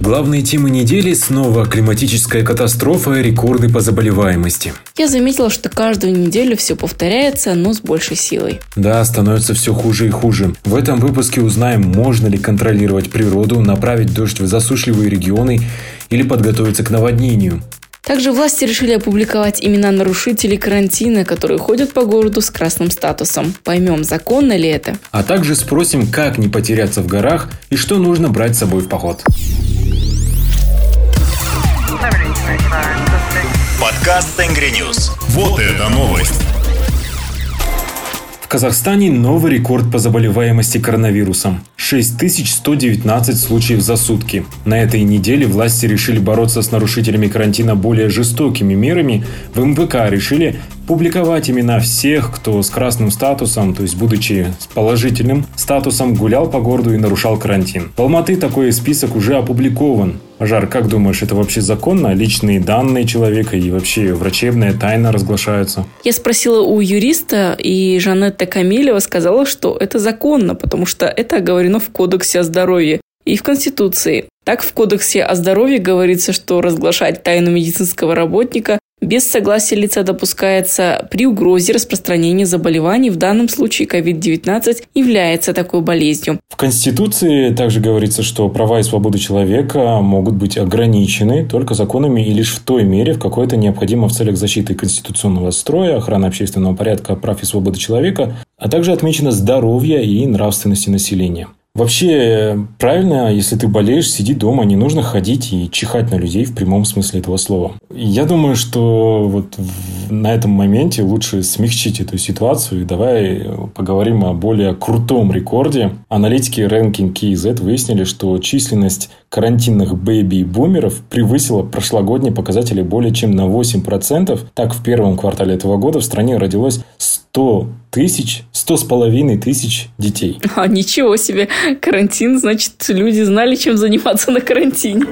Главные темы недели снова климатическая катастрофа и рекорды по заболеваемости. Я заметила, что каждую неделю все повторяется, но с большей силой. Да, становится все хуже и хуже. В этом выпуске узнаем, можно ли контролировать природу, направить дождь в засушливые регионы или подготовиться к наводнению. Также власти решили опубликовать имена нарушителей карантина, которые ходят по городу с красным статусом. Поймем, законно ли это. А также спросим, как не потеряться в горах и что нужно брать с собой в поход. Подкаст Tengri News. Вот это новость. В Казахстане новый рекорд по заболеваемости коронавирусом. 6119 случаев за сутки. На этой неделе власти решили бороться с нарушителями карантина более жестокими мерами. В МВК решили публиковать имена всех, кто с красным статусом, то есть будучи с положительным статусом, гулял по городу и нарушал карантин. В Алматы такой список уже опубликован. Жар, как думаешь, это вообще законно? Личные данные человека и вообще врачебная тайна разглашаются? Я спросила у юриста, и Жанетта Камилева сказала, что это законно, потому что это оговорено в Кодексе о здоровье и в Конституции. Так, в Кодексе о здоровье говорится, что разглашать тайну медицинского работника без согласия лица допускается при угрозе распространения заболеваний, в данном случае COVID-19 является такой болезнью. В Конституции также говорится, что права и свободы человека могут быть ограничены только законами и лишь в той мере, в какой это необходимо в целях защиты конституционного строя, охраны общественного порядка, прав и свободы человека, а также отмечено здоровье и нравственности населения. Вообще, правильно, если ты болеешь, сиди дома, не нужно ходить и чихать на людей в прямом смысле этого слова. Я думаю, что вот на этом моменте лучше смягчить эту ситуацию и давай поговорим о более крутом рекорде. Аналитики Ranking KZ выяснили, что численность карантинных бэйби-бумеров превысила прошлогодние показатели более чем на 8%. Так, в первом квартале этого года в стране родилось 100 тысяч, 100 с половиной тысяч детей. А, ничего себе. Карантин, значит, люди знали, чем заниматься на карантине.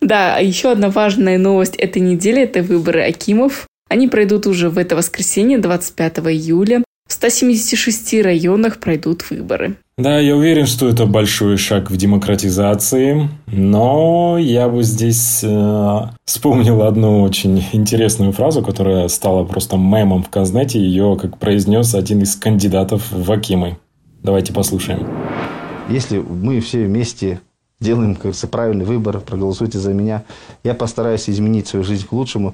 Да, еще одна важная новость этой недели – это выборы Акимов. Они пройдут уже в это воскресенье, 25 июля. В 176 районах пройдут выборы. Да, я уверен, что это большой шаг в демократизации, но я бы здесь э, вспомнил одну очень интересную фразу, которая стала просто мемом в Казнете. Ее, как произнес один из кандидатов в Акимы. Давайте послушаем. Если мы все вместе делаем, как правильный выбор, проголосуйте за меня, я постараюсь изменить свою жизнь к лучшему.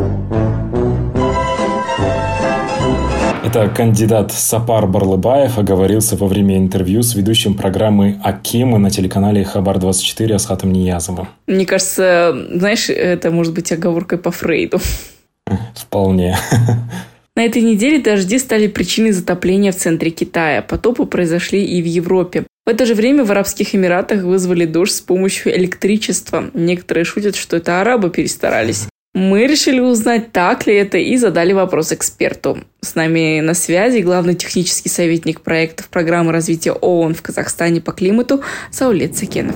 Это кандидат Сапар Барлыбаев оговорился во время интервью с ведущим программы «Акимы» на телеканале «Хабар-24» Асхатом Ниязовым. Мне кажется, знаешь, это может быть оговоркой по Фрейду. Вполне. На этой неделе дожди стали причиной затопления в центре Китая. Потопы произошли и в Европе. В это же время в Арабских Эмиратах вызвали дождь с помощью электричества. Некоторые шутят, что это арабы перестарались. Мы решили узнать, так ли это, и задали вопрос эксперту. С нами на связи главный технический советник проектов программы развития ООН в Казахстане по климату Саулет Сакенов.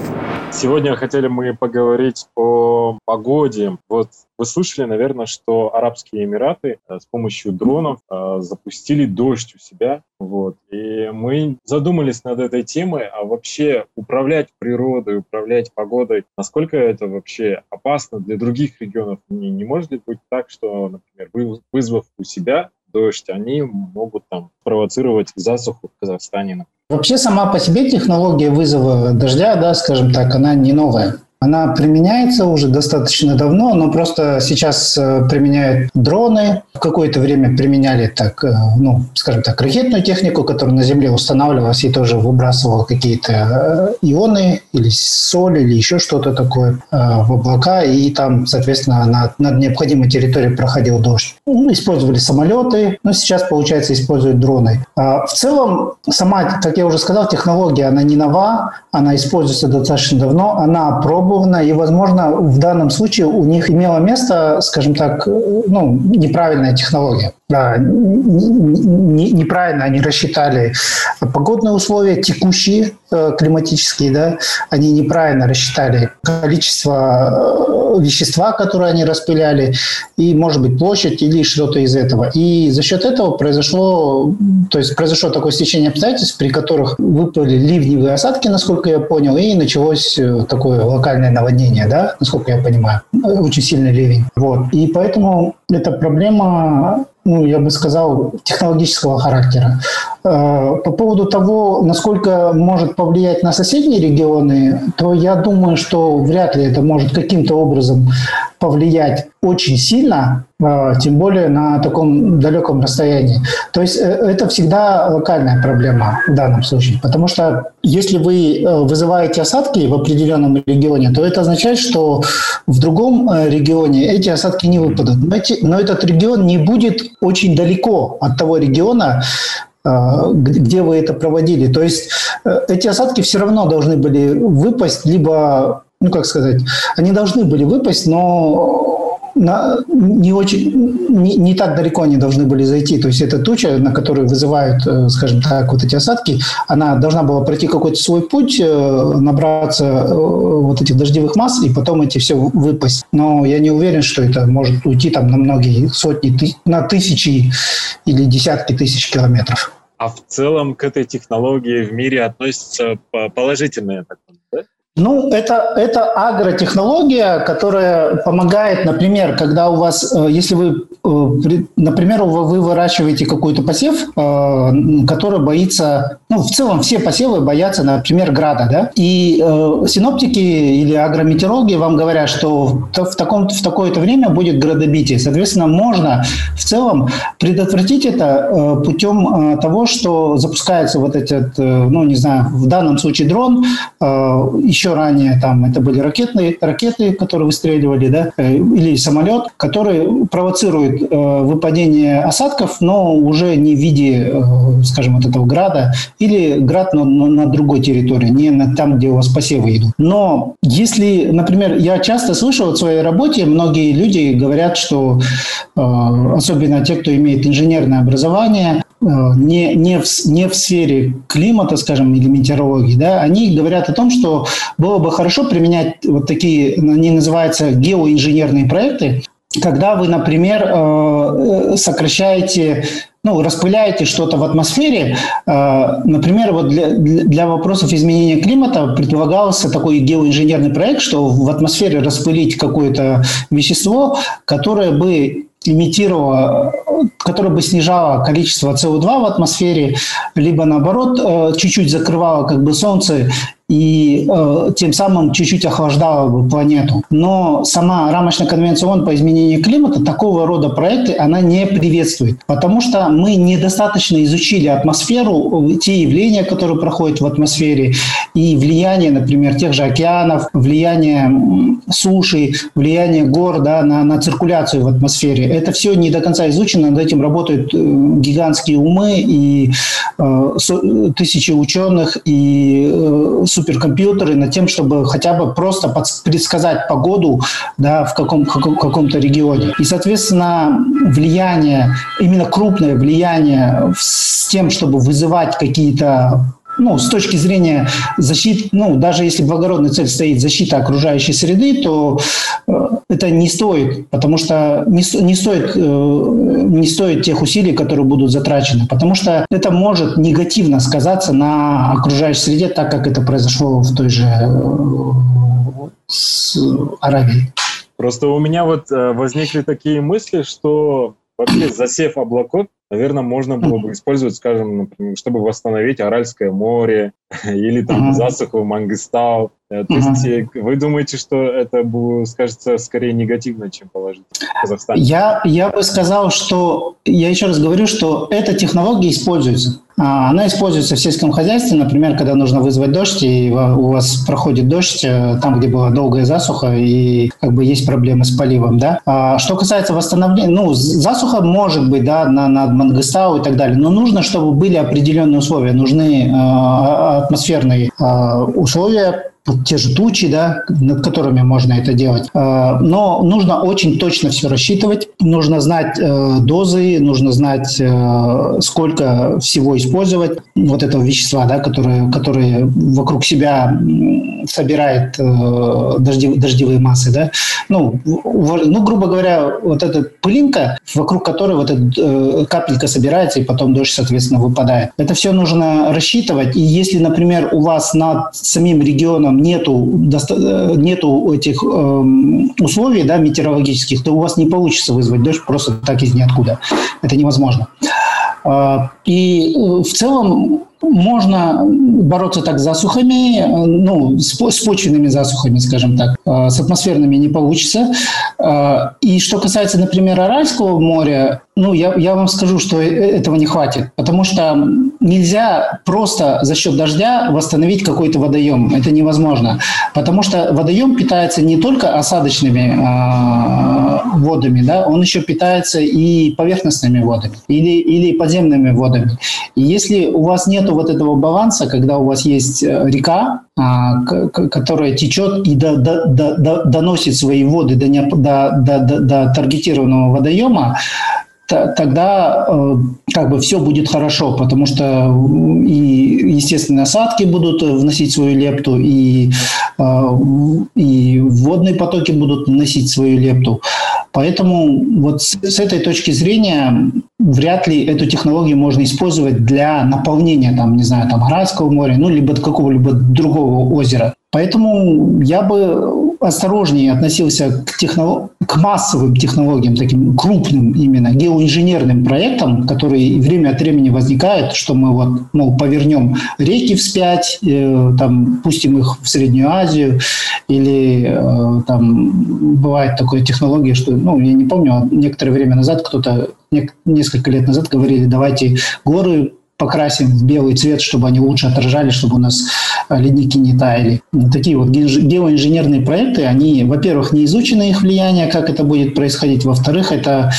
Сегодня хотели мы поговорить о погоде. Вот вы слышали, наверное, что Арабские Эмираты э, с помощью дронов э, запустили дождь у себя. Вот. И мы задумались над этой темой, а вообще управлять природой, управлять погодой, насколько это вообще опасно для других регионов? Не, не может ли быть так, что, например, вызвав у себя дождь, они могут там провоцировать засуху в Казахстане. Вообще сама по себе технология вызова дождя, да, скажем так, она не новая. Она применяется уже достаточно давно, но просто сейчас э, применяют дроны. В какое-то время применяли так, э, ну, скажем так, ракетную технику, которая на Земле устанавливалась и тоже выбрасывала какие-то э, ионы или соль или еще что-то такое в облака, и там, соответственно, над, над необходимой территорией проходил дождь. Ну, использовали самолеты, но сейчас, получается, используют дроны. А в целом, сама, как я уже сказал, технология, она не нова, она используется достаточно давно, она пробовала опробовано, и, возможно, в данном случае у них имело место, скажем так, ну, неправильная технология. Да, неправильно они рассчитали погодные условия, текущие э, климатические, да, они неправильно рассчитали количество э, вещества, которое они распыляли, и, может быть, площадь или что-то из этого. И за счет этого произошло, то есть произошло такое стечение обстоятельств, при которых выпали ливневые осадки, насколько я понял, и началось э, такое локальное локальное наводнение, да, насколько я понимаю, очень сильный ливень. Вот. И поэтому эта проблема ну, я бы сказал, технологического характера. Э, по поводу того, насколько может повлиять на соседние регионы, то я думаю, что вряд ли это может каким-то образом повлиять очень сильно, э, тем более на таком далеком расстоянии. То есть э, это всегда локальная проблема в данном случае, потому что если вы вызываете осадки в определенном регионе, то это означает, что в другом регионе эти осадки не выпадут. Но, этот регион не будет очень далеко от того региона, а, где вы это проводили. То есть э, эти осадки все равно должны были выпасть, либо, ну как сказать, они должны были выпасть, но на, не, очень, не, не так далеко они должны были зайти. То есть эта туча, на которую вызывают, э, скажем так, вот эти осадки, она должна была пройти какой-то свой путь, э, набраться э, вот этих дождевых масс и потом эти все выпасть. Но я не уверен, что это может уйти там на многие сотни, на тысячи или десятки тысяч километров. А в целом к этой технологии в мире относятся положительные, да? Ну, это, это агротехнология, которая помогает, например, когда у вас, э, если вы, э, например, вы выращиваете какой-то посев, э, который боится, ну, в целом все посевы боятся, например, града, да, и синоптики или агрометеорологи вам говорят, что в, таком, в такое-то время будет градобитие. Соответственно, можно в целом предотвратить это путем того, что запускается вот этот, ну, не знаю, в данном случае дрон, еще еще ранее там это были ракетные, ракеты, которые выстреливали, да, э, или самолет, который провоцирует э, выпадение осадков, но уже не в виде, э, скажем, вот этого града, или град на, на другой территории, не на там, где у вас посевы идут. Но если, например, я часто слышал в своей работе, многие люди говорят, что э, особенно те, кто имеет инженерное образование, не, не, в, не в сфере климата, скажем, или метеорологии, да, они говорят о том, что было бы хорошо применять вот такие, они называются геоинженерные проекты, когда вы, например, э, э, сокращаете, ну, распыляете что-то в атмосфере, э, например, вот для, для вопросов изменения климата предполагался такой геоинженерный проект, что в атмосфере распылить какое-то вещество, которое бы имитировало, которое бы снижало количество СО2 в атмосфере, либо наоборот чуть-чуть закрывало как бы Солнце и э, тем самым чуть-чуть охлаждала бы планету. Но сама рамочная конвенция ООН по изменению климата такого рода проекты она не приветствует, потому что мы недостаточно изучили атмосферу, те явления, которые проходят в атмосфере, и влияние, например, тех же океанов, влияние суши, влияние гор да, на, на циркуляцию в атмосфере. Это все не до конца изучено, над этим работают э, гигантские умы и э, тысячи ученых и э, суперкомпьютеры над тем, чтобы хотя бы просто предсказать погоду да, в каком, каком, каком-то регионе. И, соответственно, влияние, именно крупное влияние с тем, чтобы вызывать какие-то ну, с точки зрения защиты, ну, даже если благородная цель стоит защита окружающей среды, то э, это не стоит, потому что не, не, стоит, э, не стоит тех усилий, которые будут затрачены, потому что это может негативно сказаться на окружающей среде, так как это произошло в той же э, с Аравией. Просто у меня вот возникли такие мысли, что вообще засев облаков наверное, можно было бы использовать, скажем, чтобы восстановить Аральское море или там засуху Мангыстау. Э, то есть вы думаете, что это скажется скорее негативно, чем положительно в Казахстане? Я, я бы сказал, что, я еще раз говорю, что эта технология используется. А, она используется в сельском хозяйстве, например, когда нужно вызвать дождь, и у вас проходит дождь э, там, где была долгая засуха, и как бы есть проблемы с поливом, да. А что касается восстановления, ну, засуха может быть, да, на, на Мангыстау и так далее, но нужно, чтобы были определенные условия, нужны э, атмосферные э, условия, те же тучи, да, над которыми можно это делать. А, но нужно очень точно все рассчитывать, нужно знать э, дозы, нужно знать, э, сколько всего использовать вот этого вещества, да, которое, которое вокруг себя собирает э, дождев, дождевые массы. Да. Ну, ну, грубо говоря, вот эта пылинка, вокруг которой вот эта капелька собирается, и потом дождь, соответственно, выпадает. Это все нужно рассчитывать. И если, например, у вас над самим регионом нету, нету этих э, условий да, метеорологических, то у вас не получится вызвать дождь просто так из ниоткуда. Это невозможно. А, и э, в целом можно бороться так с засухами, ну, с, с почвенными засухами, скажем так. С атмосферными не получится. А, и что касается, например, Аральского моря, ну, я, я вам скажу, что э, этого не хватит, потому что нельзя просто за счет дождя восстановить какой-то водоем. Это невозможно, потому что водоем питается не только осадочными э, водами, да, он еще питается и поверхностными водами или, или подземными водами. И если у вас нет вот этого баланса, когда у вас есть э, река, а, которая течет и до, до, до, доносит свои воды до, до, до, до таргетированного водоема, тогда э, как бы все будет хорошо, потому что и естественные осадки будут вносить свою лепту, и, э, и водные потоки будут вносить свою лепту. Поэтому вот с, с этой точки зрения вряд ли эту технологию можно использовать для наполнения, там, не знаю, там, Аральского моря, ну, либо какого-либо другого озера. Поэтому я бы осторожнее относился к, технолог... к массовым технологиям, таким крупным именно геоинженерным проектам, которые время от времени возникают, что мы вот, мол, повернем реки вспять, э, там, пустим их в Среднюю Азию, или э, там бывает такая технология, что, ну, я не помню, а некоторое время назад кто-то, несколько лет назад говорили, давайте горы покрасим в белый цвет, чтобы они лучше отражали, чтобы у нас э, ледники не таяли. Такие вот геоинженерные проекты, они, во-первых, не изучены их влияние, как это будет происходить, во-вторых, это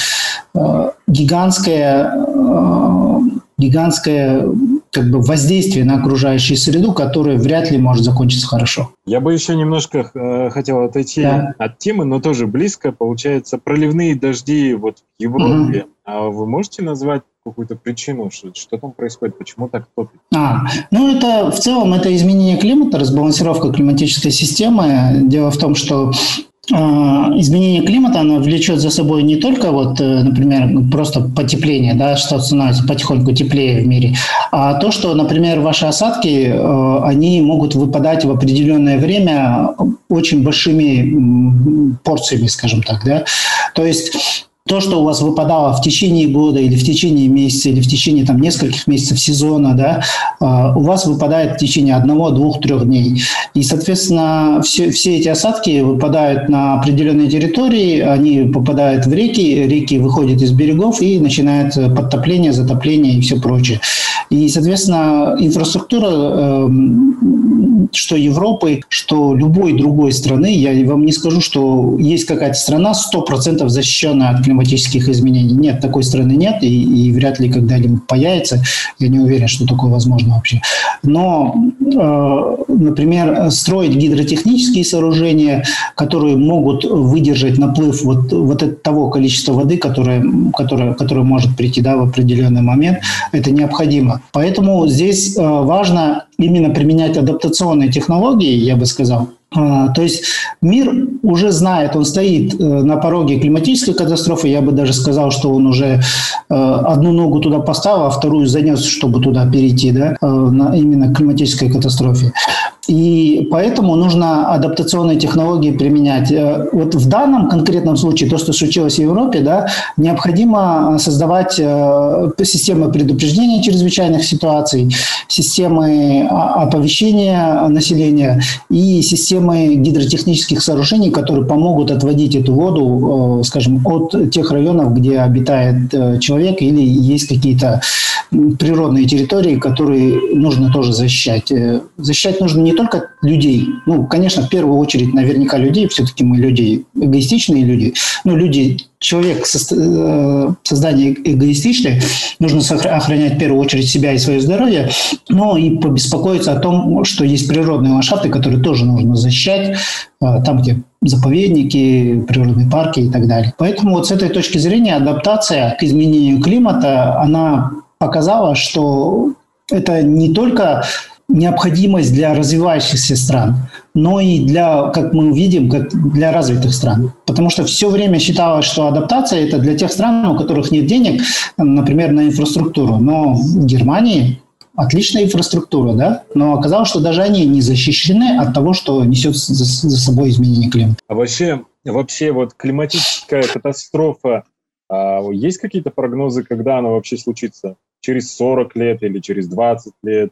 э, гигантское, э, гигантское как бы воздействие на окружающую среду, которое вряд ли может закончиться хорошо. Я бы еще немножко э, хотел отойти да. от темы, но тоже близко. Получается, проливные дожди вот в Европе. Угу. А вы можете назвать какую-то причину, что, что там происходит, почему так топит? А, ну это в целом это изменение климата, разбалансировка климатической системы. Дело в том, что а, изменение климата, оно влечет за собой не только, вот, э, например, просто потепление, да, что становится потихоньку теплее в мире, а то, что, например, ваши осадки, э, они могут выпадать в определенное время очень большими порциями, скажем так, да. То есть то, что у вас выпадало в течение года или в течение месяца, или в течение там, нескольких месяцев сезона, да, а, у вас выпадает в течение одного, двух, трех дней. И, соответственно, все, все эти осадки выпадают на определенные территории, они попадают в реки, реки выходят из берегов и начинает подтопление, затопление и все прочее. И, соответственно, инфраструктура, эм, что Европы, что любой другой страны, я вам не скажу, что есть какая-то страна 100% защищенная от климатических изменений. Нет, такой страны нет, и, и вряд ли когда-либо появится. Я не уверен, что такое возможно вообще. Но, э, например, строить гидротехнические сооружения, которые могут выдержать наплыв вот, вот того количества воды, которое, которое, которое может прийти да, в определенный момент, это необходимо. Поэтому здесь э, важно именно применять адаптационные технологии, я бы сказал. А, то есть мир уже знает, он стоит э, на пороге климатической катастрофы. Я бы даже сказал, что он уже э, одну ногу туда поставил, а вторую занес, чтобы туда перейти, да, на именно к климатической катастрофе. И поэтому нужно адаптационные технологии применять. Э, вот в данном конкретном случае, то, что случилось в Европе, да, необходимо создавать э, системы предупреждения чрезвычайных ситуаций, системы оповещения населения и системы гидротехнических сооружений, которые помогут отводить эту воду, э, скажем, от тех районов, где обитает человек или есть какие-то природные территории, которые нужно тоже защищать. Защищать нужно не только людей. Ну, конечно, в первую очередь, наверняка людей. Все-таки мы люди, эгоистичные люди. Ну, люди, человек, э, создание эгоистичное. Нужно охранять в первую очередь себя и свое здоровье. Но и побеспокоиться о том, что есть природные ландшафты, которые тоже нужно защищать. Э, там, где заповедники, природные парки и так далее. Поэтому вот с этой точки зрения адаптация к изменению климата, она показала, что это не только необходимость для развивающихся стран, но и для, как мы увидим, как для развитых стран. Потому что все время считалось, что адаптация – это для тех стран, у которых нет денег, например, на инфраструктуру. Но в Германии отличная инфраструктура, да, но оказалось, что даже они не защищены от того, что несет за, собой изменение климата. А вообще, вообще вот климатическая катастрофа, а есть какие-то прогнозы, когда она вообще случится? Через 40 лет или через 20 лет?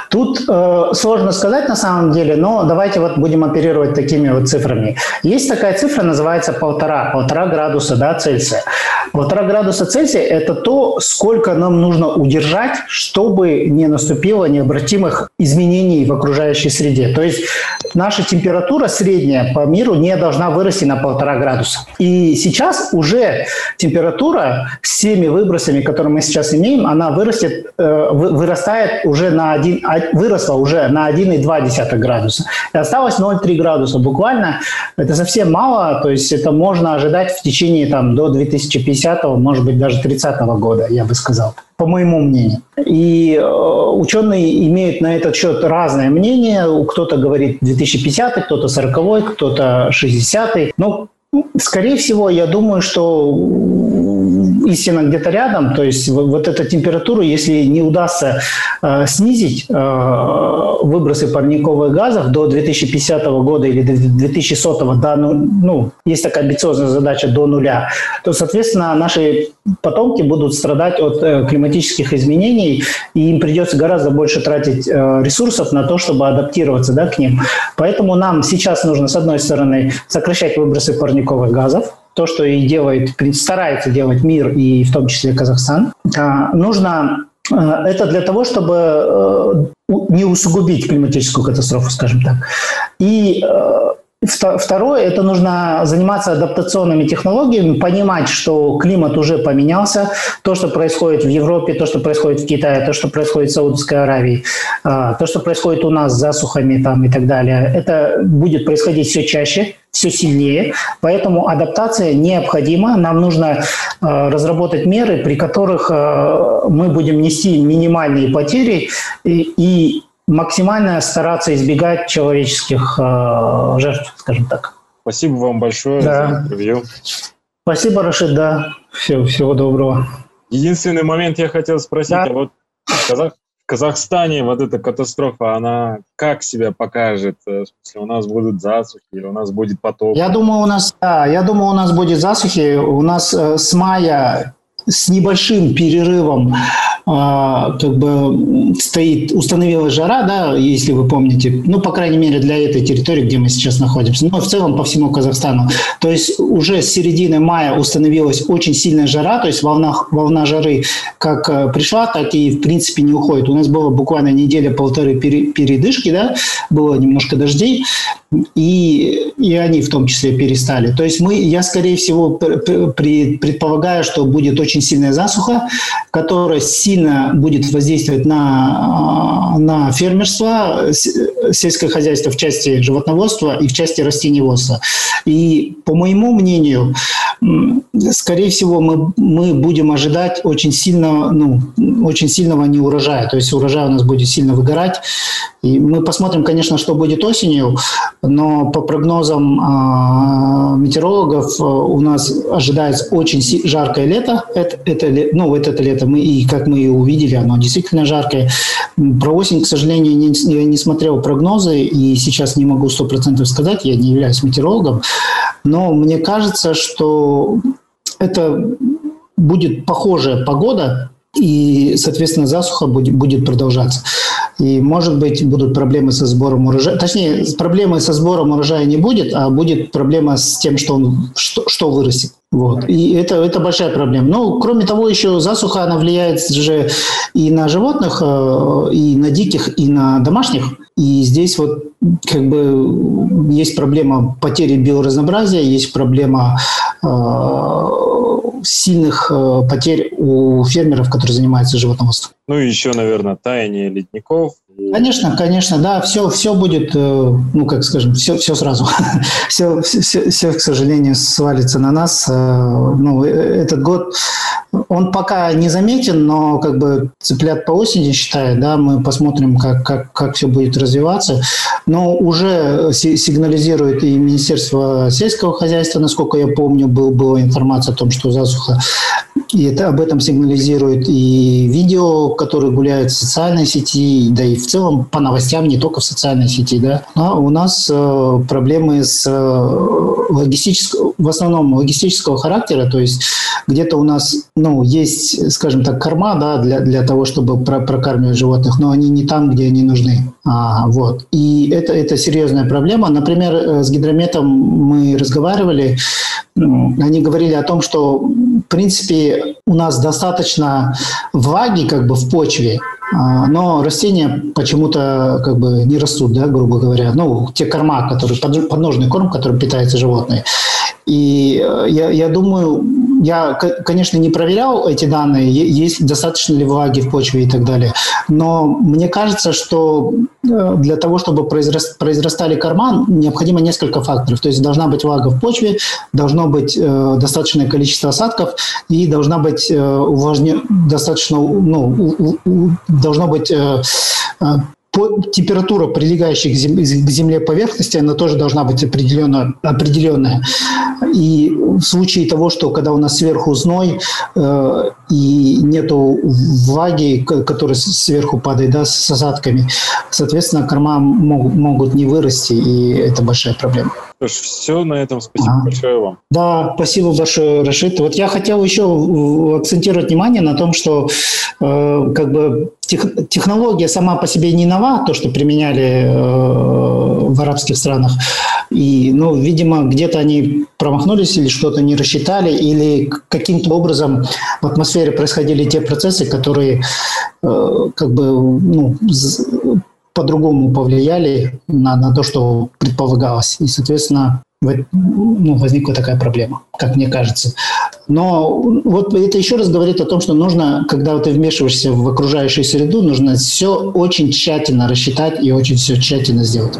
Тут э, сложно сказать на самом деле, но давайте вот будем оперировать такими вот цифрами. Есть такая цифра, называется полтора, полтора градуса да, Цельсия. Полтора градуса Цельсия – это то, сколько нам нужно удержать, чтобы не наступило необратимых изменений в окружающей среде. То есть наша температура средняя по миру не должна вырасти на полтора градуса. И сейчас уже температура с теми выбросами, которые мы сейчас имеем, она вырастет, э, вырастает уже на один, выросла уже на 1,2 градуса. И осталось 0,3 градуса. Буквально это совсем мало, то есть это можно ожидать в течение там, до 2050, может быть, даже 30 года, я бы сказал по моему мнению. И э, ученые имеют на этот счет разное мнение. Кто-то говорит 2050, кто-то 40, кто-то 60. Но, скорее всего, я думаю, что истина где-то рядом, то есть вот эта температура, если не удастся э, снизить э, выбросы парниковых газов до 2050 года или до 2100 до, ну, есть такая амбициозная задача до нуля, то, соответственно, наши потомки будут страдать от э, климатических изменений, и им придется гораздо больше тратить ресурсов на то, чтобы адаптироваться да, к ним. Поэтому нам сейчас нужно, с одной стороны, сокращать выбросы парниковых газов, то, что и делает, старается делать мир, и в том числе Казахстан. А, нужно э, это для того, чтобы э, не усугубить климатическую катастрофу, скажем так. И э, Второе, это нужно заниматься адаптационными технологиями, понимать, что климат уже поменялся, то, что происходит в Европе, то, что происходит в Китае, то, что происходит в Саудовской Аравии, а, то, что происходит у нас с засухами там и так далее, это будет происходить все чаще, все сильнее, поэтому адаптация необходима. Нам нужно а, разработать меры, при которых а, мы будем нести минимальные потери. И, и максимально стараться избегать человеческих э, жертв, скажем так. Спасибо вам большое да. за интервью. Спасибо, Рашид, да. Все, всего доброго. Единственный момент я хотел спросить, да. а вот в, Казах, в Казахстане вот эта катастрофа, она как себя покажет? Э, в у нас будут засухи или у нас будет потоп? Я думаю, у нас, да, я думаю, у нас будет засухи. У нас э, с мая с небольшим перерывом а, как бы стоит, установилась жара, да, если вы помните, ну, по крайней мере, для этой территории, где мы сейчас находимся, но в целом по всему Казахстану. То есть уже с середины мая установилась очень сильная жара, то есть волна, волна жары как э, пришла, так и, в принципе, не уходит. У нас было буквально неделя-полторы передышки, да, было немножко дождей, и, и они в том числе перестали. То есть мы, я, скорее всего, предполагаю, что будет очень сильная засуха, которая сильно будет воздействовать на, на фермерство, сельское хозяйство в части животноводства и в части растениеводства. И, по моему мнению, скорее всего, мы, мы будем ожидать очень, сильно, ну, очень сильного неурожая. То есть урожай у нас будет сильно выгорать. И мы посмотрим, конечно, что будет осенью, но по прогнозам э, метеорологов э, у нас ожидается очень жаркое лето. Это, это, ну, вот это лето мы и, как мы и увидели, оно действительно жаркое. Про осень, к сожалению, не, я не смотрел прогнозы и сейчас не могу сто процентов сказать, я не являюсь метеорологом, но мне кажется, что это будет похожая погода, и, соответственно, засуха будет, будет продолжаться. И, может быть, будут проблемы со сбором урожая. Точнее, проблемы со сбором урожая не будет, а будет проблема с тем, что, он, что, что вырастет. Вот. И это, это большая проблема. Но, кроме того, еще засуха, она влияет же и на животных, э, и на диких, и на домашних. И здесь вот как бы есть проблема потери биоразнообразия, есть проблема э, сильных э, потерь у фермеров, которые занимаются животноводством. Ну и еще, наверное, таяние ледников. Конечно, конечно, да, все, все будет, э, ну, как скажем, все, все сразу. все, все, все, к сожалению, свалится на нас. Э, ну, этот год, он пока не заметен, но как бы цыплят по осени считаю, да, мы посмотрим, как, как, как все будет развиваться. Но уже сигнализирует и Министерство сельского хозяйства, насколько я помню, был, была информация о том, что засуха И это об этом сигнализирует и видео, которые гуляют в социальной сети, да и в целом по новостям, не только в социальной сети. Да. Но у нас э, проблемы с э, логистического, в основном логистического характера, то есть где-то у нас ну, есть, скажем так, корма да, для, для того, чтобы про прокармливать животных, но они не там, где они нужны. А, вот. И это, это серьезная проблема. Например, э, с гидрометом мы разговаривали, они говорили о том, что, принципе, у нас достаточно влаги как бы в почве, а, но растения почему-то как бы не растут, да, грубо говоря. Ну, те корма, которые, подножный корм, которым питаются животные. И э, я, я думаю, я, конечно, не проверял эти данные, есть достаточно ли влаги в почве и так далее, но мне кажется, что э, для того, чтобы произрастали корма, необходимо несколько факторов. То есть должна быть влага в почве, должно быть э, достаточное количество осадков и должна быть э, увлажне... достаточно, ну, у, у, должно быть э, э температура прилегающей к земле поверхности, она тоже должна быть определенно, определенная. И в случае того, что когда у нас сверху зной э, и нету влаги, которая сверху падает да, с осадками, соответственно, корма могут, могут не вырасти, и это большая проблема. Все на этом. Спасибо ага. большое вам. Да, спасибо большое, Рашид. Вот я хотел еще акцентировать внимание на том, что э, как бы тех, технология сама по себе не нова, то, что применяли э, в арабских странах. И, ну, видимо, где-то они промахнулись или что-то не рассчитали, или каким-то образом в атмосфере происходили те процессы, которые э, как бы ну, по-другому повлияли на, на то, что предполагалось. И, соответственно, ну, возникла такая проблема, как мне кажется. Но вот это еще раз говорит о том, что нужно, когда ты вмешиваешься в окружающую среду, нужно все очень тщательно рассчитать и очень все тщательно сделать.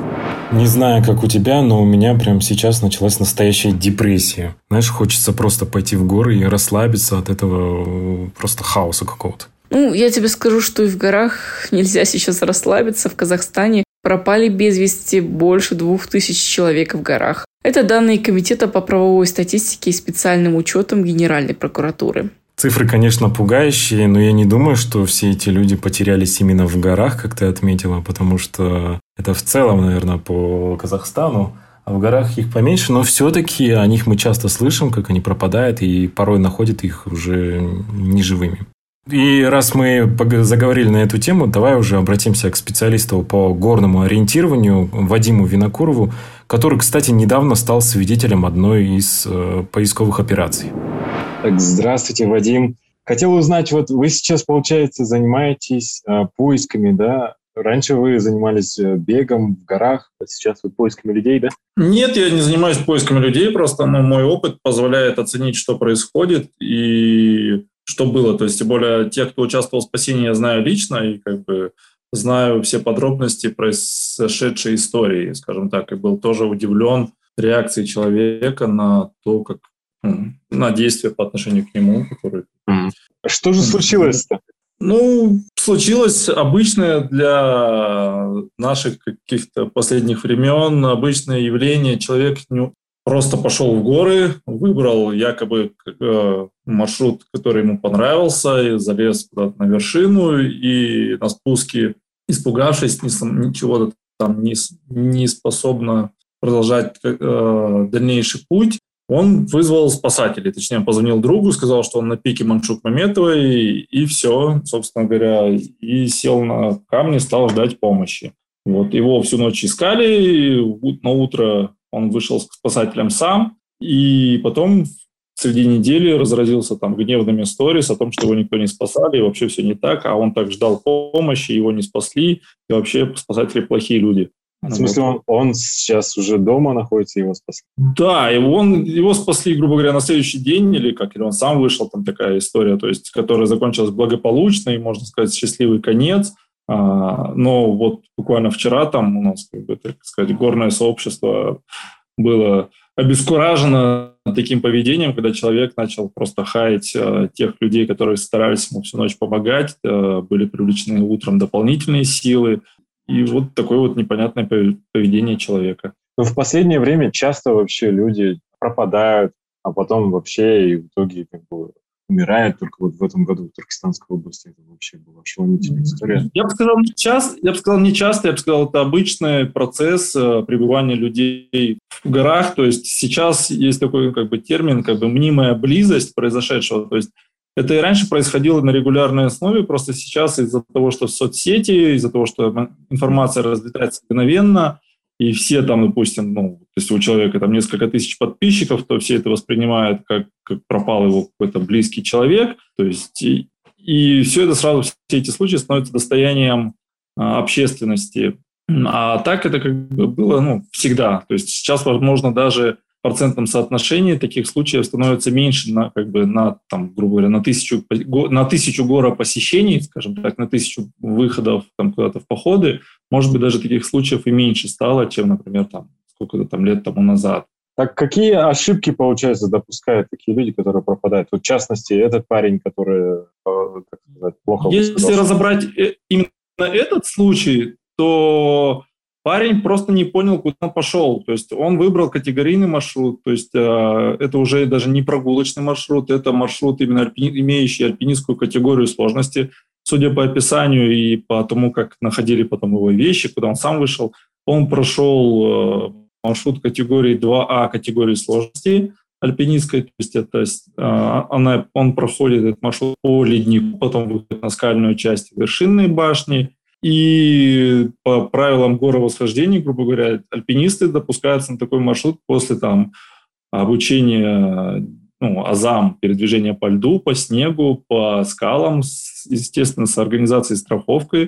Не знаю, как у тебя, но у меня прямо сейчас началась настоящая депрессия. Знаешь, хочется просто пойти в горы и расслабиться от этого просто хаоса какого-то. Ну, я тебе скажу, что и в горах нельзя сейчас расслабиться. В Казахстане пропали без вести больше двух тысяч человек в горах. Это данные Комитета по правовой статистике и специальным учетам Генеральной прокуратуры. Цифры, конечно, пугающие, но я не думаю, что все эти люди потерялись именно в горах, как ты отметила, потому что это в целом, наверное, по Казахстану. А в горах их поменьше, но все-таки о них мы часто слышим, как они пропадают, и порой находят их уже неживыми. И раз мы заговорили на эту тему, давай уже обратимся к специалисту по горному ориентированию Вадиму Винокурову, который, кстати, недавно стал свидетелем одной из э, поисковых операций. Так, здравствуйте, Вадим. Хотел узнать, вот вы сейчас, получается, занимаетесь э, поисками, да? Раньше вы занимались э, бегом в горах, а сейчас вы поисками людей, да? Нет, я не занимаюсь поисками людей, просто ну, мой опыт позволяет оценить, что происходит, и что было. То есть, тем более, тех, кто участвовал в спасении, я знаю лично, и как бы знаю все подробности произошедшей истории, скажем так, и был тоже удивлен реакцией человека на то, как на действия по отношению к нему, которые... Что же случилось-то? Ну, случилось обычное для наших каких-то последних времен, обычное явление. Человек просто пошел в горы, выбрал якобы э, маршрут, который ему понравился, и залез куда-то на вершину, и на спуске, испугавшись, ничего там не, не способно продолжать э, дальнейший путь, он вызвал спасателей, точнее, позвонил другу, сказал, что он на пике Маншук Маметовой, и, и все, собственно говоря, и сел на камни, стал ждать помощи. Вот его всю ночь искали, на утро он вышел с спасателем сам, и потом среди недели разразился там гневными сторис о том, что его никто не спасали, и вообще все не так, а он так ждал помощи, его не спасли, и вообще спасатели плохие люди. В смысле, он, он сейчас уже дома находится, его спасли? Да, его, он, его спасли, грубо говоря, на следующий день, или как, или он сам вышел, там такая история, то есть, которая закончилась благополучно, и, можно сказать, счастливый конец. А, но вот буквально вчера там у нас, как бы, так сказать, горное сообщество было обескуражено таким поведением, когда человек начал просто хаять э, тех людей, которые старались ему всю ночь помогать, э, были привлечены утром дополнительные силы, и вот такое вот непонятное поведение человека. Но в последнее время часто вообще люди пропадают, а потом вообще и в итоге как бы умирает только вот в этом году в Туркестанской области. Это вообще была ошеломительная история. Я бы сказал, не часто, я бы сказал, не часто, я бы сказал, это обычный процесс э, пребывания людей в горах. То есть сейчас есть такой как бы термин, как бы мнимая близость произошедшего. То есть это и раньше происходило на регулярной основе, просто сейчас из-за того, что соцсети, из-за того, что информация разлетается мгновенно, и все там, допустим, ну, если у человека там несколько тысяч подписчиков, то все это воспринимают как, как пропал его какой-то близкий человек, то есть и, и все это сразу, все эти случаи становятся достоянием а, общественности. А так это как бы было ну, всегда. То есть сейчас, возможно, даже процентном соотношении таких случаев становится меньше на, как бы, на, там, грубо говоря, на тысячу, на тысячу гора посещений, скажем так, на тысячу выходов там, куда-то в походы, может быть, даже таких случаев и меньше стало, чем, например, там, сколько-то там лет тому назад. Так какие ошибки, получается, допускают такие люди, которые пропадают? Вот, в частности, этот парень, который, э, как сказать, плохо Если разобрать э, именно этот случай, то Парень просто не понял, куда он пошел. То есть он выбрал категорийный маршрут. То есть э, это уже даже не прогулочный маршрут, это маршрут, именно альпини, имеющий альпинистскую категорию сложности. Судя по описанию и по тому, как находили потом его вещи, куда он сам вышел, он прошел э, маршрут категории 2А, а категории сложности альпинистской, то есть это э, она, он проходит этот маршрут по леднику, потом выходит на скальную часть вершинной башни, и по правилам горовосхождения, грубо говоря, альпинисты допускаются на такой маршрут после там, обучения ну, азам, передвижения по льду, по снегу, по скалам, естественно, с организацией страховкой.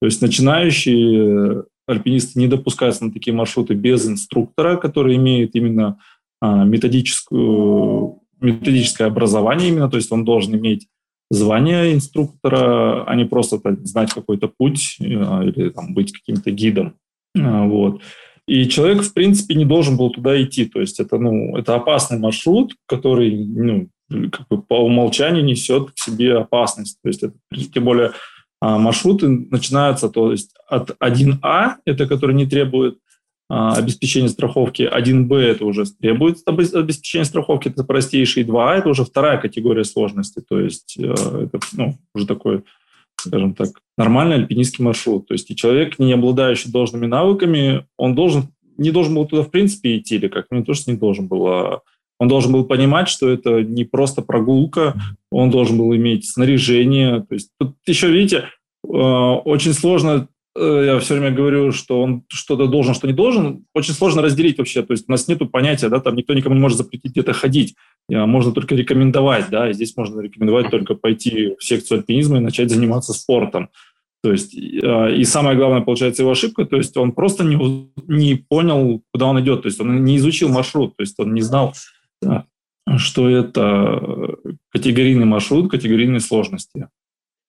То есть начинающие альпинисты не допускаются на такие маршруты без инструктора, который имеет именно а, методическую, методическое образование именно, то есть он должен иметь звание инструктора, а не просто так, знать какой-то путь э, или там, быть каким-то гидом. А, вот. И человек, в принципе, не должен был туда идти. То есть это, ну, это опасный маршрут, который ну, как бы по умолчанию несет в себе опасность. То есть это, тем более а, маршруты начинаются то есть от 1А, это который не требует обеспечение страховки 1Б это уже требует обеспечения страховки, это простейший 2А, это уже вторая категория сложности, то есть э, это ну, уже такой, скажем так, нормальный альпинистский маршрут. То есть и человек, не обладающий должными навыками, он должен, не должен был туда в принципе идти, или как, ну, не то, что не должен был, а он должен был понимать, что это не просто прогулка, он должен был иметь снаряжение. То есть тут еще, видите, э, очень сложно я все время говорю, что он что-то должен, что не должен, очень сложно разделить вообще. То есть у нас нет понятия, да, там никто никому не может запретить где-то ходить. Можно только рекомендовать, да, и здесь можно рекомендовать только пойти в секцию альпинизма и начать заниматься спортом. То есть, э, и самое главное, получается, его ошибка, то есть он просто не, не понял, куда он идет, то есть он не изучил маршрут, то есть он не знал, что это категорийный маршрут, категорийной сложности.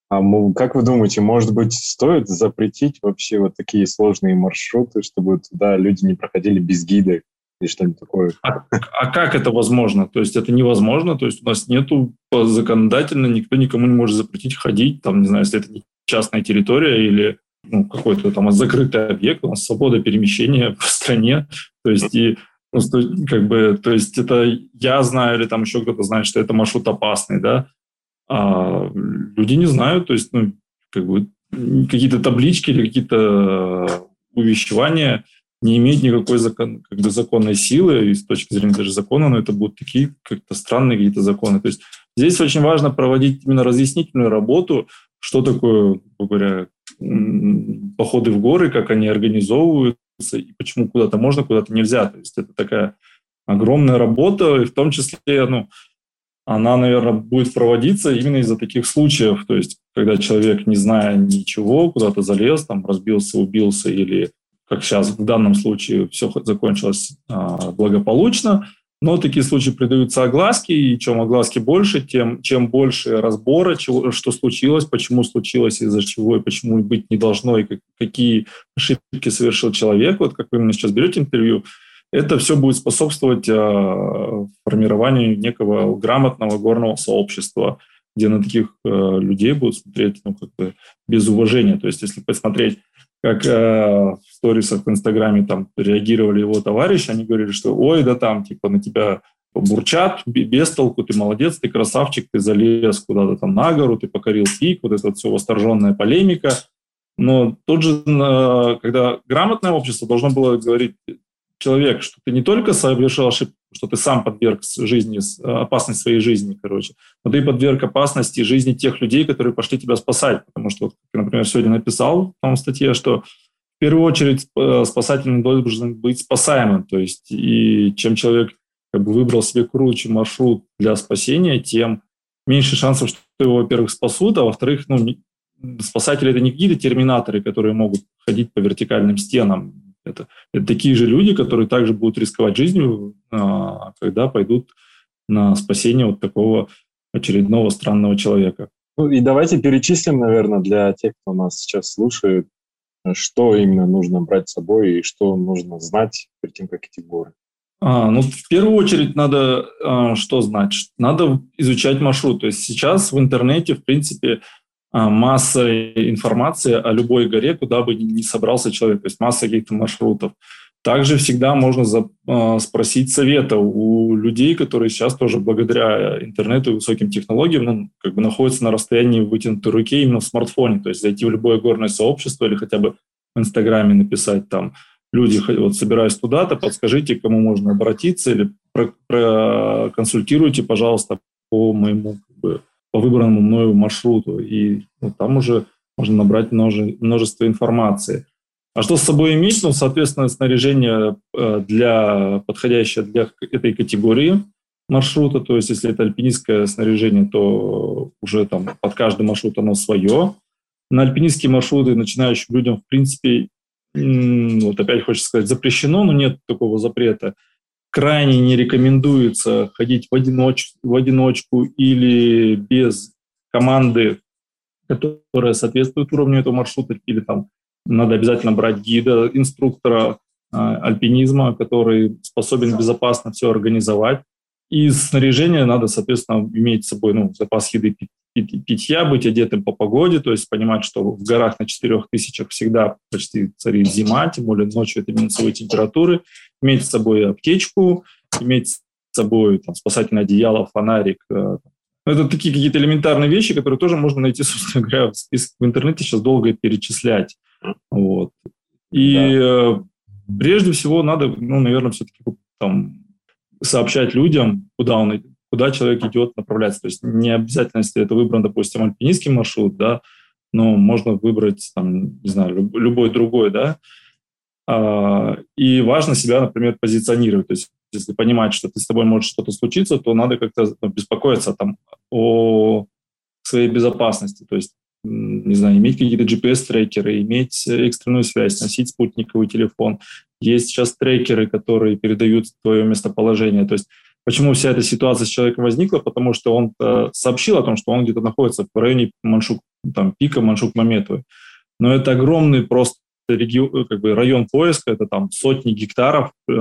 А как вы думаете, может быть, стоит запретить вообще вот такие сложные маршруты, чтобы туда люди не проходили без гида или что-нибудь такое? А, а как это возможно? То есть это невозможно, то есть у нас нету законодательно, никто никому не может запретить ходить, там, не знаю, если это частная территория или ну, какой-то там закрытый объект, у нас свобода перемещения по стране, то есть и ну, как бы, то есть это я знаю или там еще кто-то знает, что это маршрут опасный, да, а люди не знают, то есть, ну, как бы какие-то таблички или какие-то увещевания не имеют никакой закон, как бы законной силы, и с точки зрения даже закона, но это будут такие как-то странные какие-то законы. То есть здесь очень важно проводить именно разъяснительную работу, что такое, говоря, походы в горы, как они организовываются, и почему куда-то можно, куда-то нельзя. То есть это такая огромная работа, и в том числе, ну, она, наверное, будет проводиться именно из-за таких случаев. То есть, когда человек, не зная ничего, куда-то залез, там, разбился, убился или, как сейчас в данном случае, все закончилось а, благополучно, но такие случаи придаются огласке, и чем огласки больше, тем чем больше разбора, чего, что случилось, почему случилось, из-за чего и почему быть не должно, и как, какие ошибки совершил человек. Вот как вы именно сейчас берете интервью, это все будет способствовать э, формированию некого грамотного горного сообщества, где на таких э, людей будут смотреть ну, как бы без уважения. То есть если посмотреть, как э, в сторисах в Инстаграме там реагировали его товарищи, они говорили, что ой, да там, типа, на тебя бурчат без толку, ты молодец, ты красавчик, ты залез куда-то там на гору, ты покорил пик, вот это вот все восторженная полемика. Но тут же, когда грамотное общество должно было говорить, человек, что ты не только совершил ошибку, что ты сам подверг жизни, опасность своей жизни, короче, но ты подверг опасности жизни тех людей, которые пошли тебя спасать. Потому что, например, сегодня написал в статье, что в первую очередь э, спасатель должен быть спасаемым. То есть, и чем человек как бы выбрал себе круче маршрут для спасения, тем меньше шансов, что его, во-первых, спасут, а во-вторых, ну, спасатели это не какие-то терминаторы, которые могут ходить по вертикальным стенам, это, это такие же люди, которые также будут рисковать жизнью, а, когда пойдут на спасение вот такого очередного странного человека. Ну и давайте перечислим, наверное, для тех, кто нас сейчас слушает, что именно нужно брать с собой и что нужно знать перед тем, как идти в горы. А, ну, в первую очередь надо а, что знать? Надо изучать маршрут. То есть сейчас в интернете, в принципе, масса информации о любой горе, куда бы ни собрался человек, то есть масса каких-то маршрутов. Также всегда можно э, спросить совета у людей, которые сейчас тоже благодаря интернету и высоким технологиям ну, как бы находятся на расстоянии вытянутой руки именно в смартфоне. То есть зайти в любое горное сообщество или хотя бы в Инстаграме написать там люди, вот собираюсь туда-то, подскажите, к кому можно обратиться или проконсультируйте, пожалуйста, по моему как бы, по выбранному мною маршруту. И ну, там уже можно набрать множе, множество информации. А что с собой иметь? Ну, соответственно, снаряжение э, для, подходящее для этой категории маршрута. То есть, если это альпинистское снаряжение, то уже там под каждый маршрут оно свое. На альпинистские маршруты начинающим людям, в принципе, вот опять хочется сказать, запрещено, но нет такого запрета крайне не рекомендуется ходить в, одиноч, в одиночку или без команды, которая соответствует уровню этого маршрута, или там надо обязательно брать гида, инструктора э, альпинизма, который способен безопасно все организовать. И снаряжение надо, соответственно, иметь с собой ну, запас еды питья, быть одетым по погоде, то есть понимать, что в горах на 4000 всегда почти царит зима, тем более ночью это минусовые температуры, иметь с собой аптечку, иметь с собой там, спасательное одеяло, фонарик. Э, ну, это такие какие-то элементарные вещи, которые тоже можно найти, собственно говоря, в, списке, в интернете сейчас долго перечислять. Вот. И да. Э, прежде всего надо, ну, наверное, все-таки там сообщать людям, куда он куда человек идет, направляется. То есть не обязательно, если это выбран, допустим, альпинистский маршрут, да, но можно выбрать, там, не знаю, любой другой, да. А, и важно себя, например, позиционировать. То есть если понимать, что ты с тобой может что-то случиться, то надо как-то ну, беспокоиться там о своей безопасности. То есть, не знаю, иметь какие-то GPS-трекеры, иметь экстренную связь, носить спутниковый телефон. Есть сейчас трекеры, которые передают твое местоположение. То есть Почему вся эта ситуация с человеком возникла? Потому что он э, сообщил о том, что он где-то находится в районе Маншук, там, пика Маншук-Маметовой. Но это огромный просто регион, э, как бы район поиска, это там сотни гектаров, э,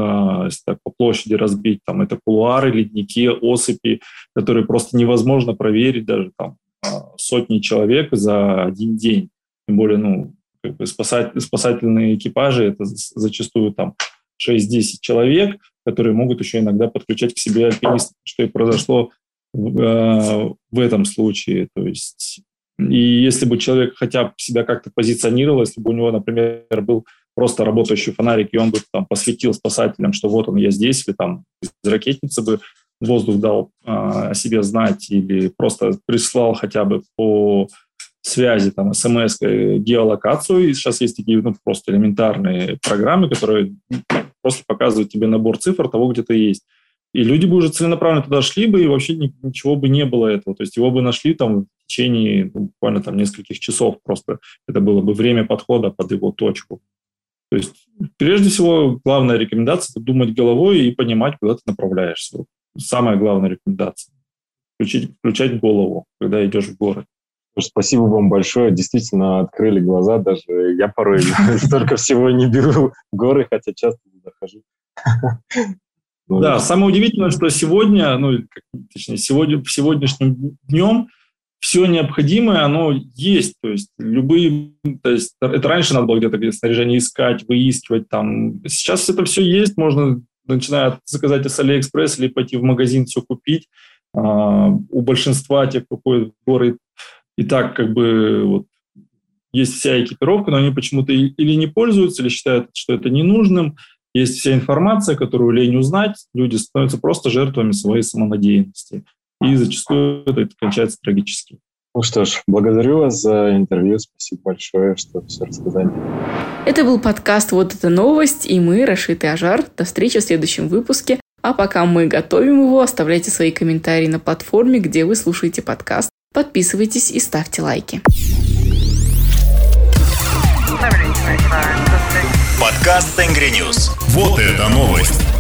если так по площади разбить, там это кулуары, ледники, осыпи, которые просто невозможно проверить даже там э, сотни человек за один день. Тем более, ну, как бы спасать, спасательные экипажи, это зачастую там 6-10 человек, которые могут еще иногда подключать к себе альпинистов, что и произошло в, э, в этом случае. То есть, и если бы человек хотя бы себя как-то позиционировал, если бы у него, например, был просто работающий фонарик, и он бы там посветил спасателям, что вот он, я здесь, или там из ракетницы бы воздух дал э, о себе знать, или просто прислал хотя бы по связи, там, смс, геолокацию. И сейчас есть такие ну, просто элементарные программы, которые просто показывают тебе набор цифр того, где ты есть. И люди бы уже целенаправленно туда шли бы, и вообще ничего бы не было этого. То есть его бы нашли там в течение ну, буквально там нескольких часов просто. Это было бы время подхода под его точку. То есть прежде всего главная рекомендация – это думать головой и понимать, куда ты направляешься. Самая главная рекомендация – включить, включать голову, когда идешь в горы. Спасибо вам большое. Действительно, открыли глаза. Даже я порой столько всего не беру в горы, хотя часто захожу. Да, самое удивительное, что сегодня, ну, точнее, сегодня, сегодняшним днем все необходимое, оно есть. То есть любые, то есть это раньше надо было где-то где снаряжение искать, выискивать там. Сейчас это все есть, можно начинают заказать с Алиэкспресс или пойти в магазин все купить. А, у большинства тех, кто ходит в горы, и так как бы вот есть вся экипировка, но они почему-то или не пользуются, или считают, что это ненужным. Есть вся информация, которую лень узнать. Люди становятся просто жертвами своей самонадеянности. И зачастую это кончается трагически. Ну что ж, благодарю вас за интервью. Спасибо большое, что все рассказали. Это был подкаст «Вот эта новость» и мы, Рашид и Ажар. До встречи в следующем выпуске. А пока мы готовим его, оставляйте свои комментарии на платформе, где вы слушаете подкаст. Подписывайтесь и ставьте лайки. Подкаст Тенгри Ньюс. Вот это новость.